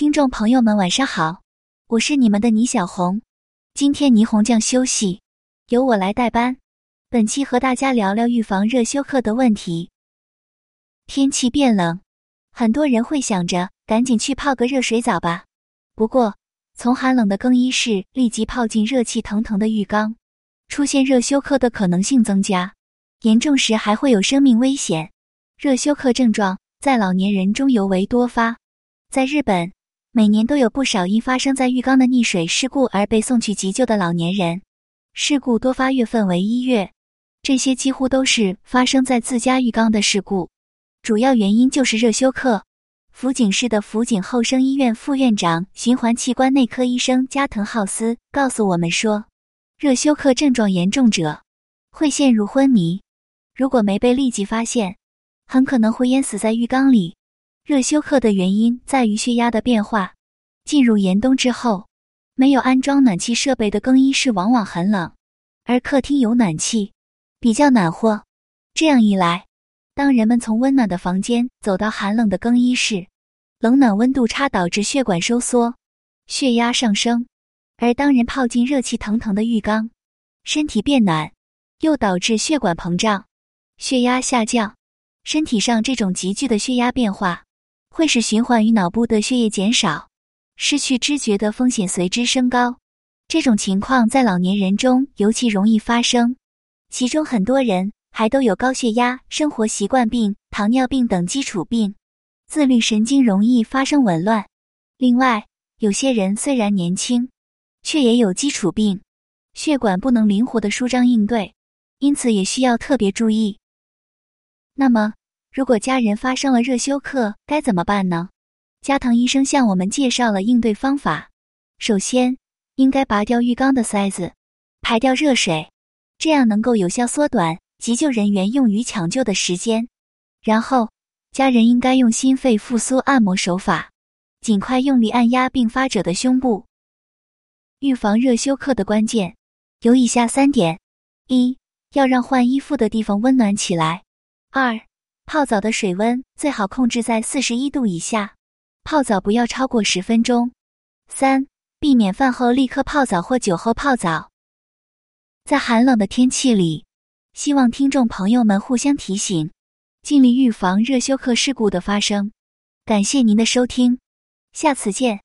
听众朋友们，晚上好，我是你们的倪小红。今天倪红酱休息，由我来代班。本期和大家聊聊预防热休克的问题。天气变冷，很多人会想着赶紧去泡个热水澡吧。不过，从寒冷的更衣室立即泡进热气腾腾的浴缸，出现热休克的可能性增加，严重时还会有生命危险。热休克症状在老年人中尤为多发，在日本。每年都有不少因发生在浴缸的溺水事故而被送去急救的老年人，事故多发月份为一月，这些几乎都是发生在自家浴缸的事故，主要原因就是热休克。福井市的福井厚生医院副院长、循环器官内科医生加藤浩司告诉我们说，热休克症状严重者会陷入昏迷，如果没被立即发现，很可能会淹死在浴缸里。热休克的原因在于血压的变化。进入严冬之后，没有安装暖气设备的更衣室往往很冷，而客厅有暖气，比较暖和。这样一来，当人们从温暖的房间走到寒冷的更衣室，冷暖温度差导致血管收缩，血压上升；而当人泡进热气腾腾的浴缸，身体变暖，又导致血管膨胀，血压下降。身体上这种急剧的血压变化。会使循环于脑部的血液减少，失去知觉的风险随之升高。这种情况在老年人中尤其容易发生，其中很多人还都有高血压、生活习惯病、糖尿病等基础病，自律神经容易发生紊乱。另外，有些人虽然年轻，却也有基础病，血管不能灵活的舒张应对，因此也需要特别注意。那么。如果家人发生了热休克，该怎么办呢？加藤医生向我们介绍了应对方法。首先，应该拔掉浴缸的塞子，排掉热水，这样能够有效缩短急救人员用于抢救的时间。然后，家人应该用心肺复苏按摩手法，尽快用力按压并发者的胸部。预防热休克的关键有以下三点：一要让换衣服的地方温暖起来；二。泡澡的水温最好控制在四十一度以下，泡澡不要超过十分钟。三、避免饭后立刻泡澡或酒后泡澡。在寒冷的天气里，希望听众朋友们互相提醒，尽力预防热休克事故的发生。感谢您的收听，下次见。